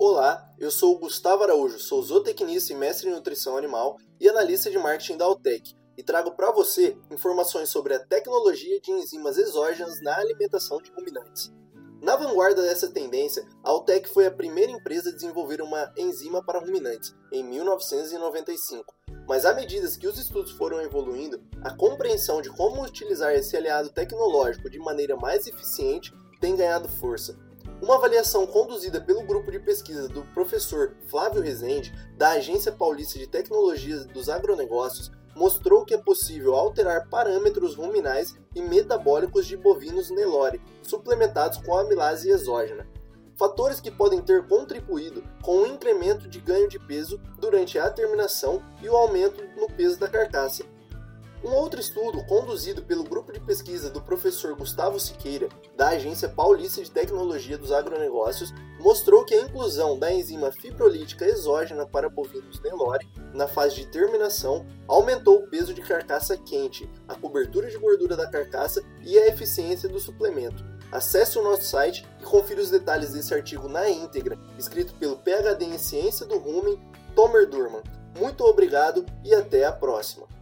Olá, eu sou o Gustavo Araújo, sou zootecnista e mestre em nutrição animal e analista de marketing da Altec e trago para você informações sobre a tecnologia de enzimas exógenas na alimentação de ruminantes. Na vanguarda dessa tendência, a Altec foi a primeira empresa a desenvolver uma enzima para ruminantes, em 1995. Mas à medida que os estudos foram evoluindo, a compreensão de como utilizar esse aliado tecnológico de maneira mais eficiente tem ganhado força. Uma avaliação conduzida pelo grupo de pesquisa do professor Flávio Rezende, da Agência Paulista de Tecnologias dos Agronegócios, mostrou que é possível alterar parâmetros ruminais e metabólicos de bovinos Nelore, suplementados com amilase exógena. Fatores que podem ter contribuído com o incremento de ganho de peso durante a terminação e o aumento no peso da carcaça, um outro estudo, conduzido pelo grupo de pesquisa do professor Gustavo Siqueira, da Agência Paulista de Tecnologia dos Agronegócios, mostrou que a inclusão da enzima fibrolítica exógena para bovinos Nelore na fase de terminação aumentou o peso de carcaça quente, a cobertura de gordura da carcaça e a eficiência do suplemento. Acesse o nosso site e confira os detalhes desse artigo na íntegra, escrito pelo PhD em Ciência do Rumen, Tomer Durman. Muito obrigado e até a próxima!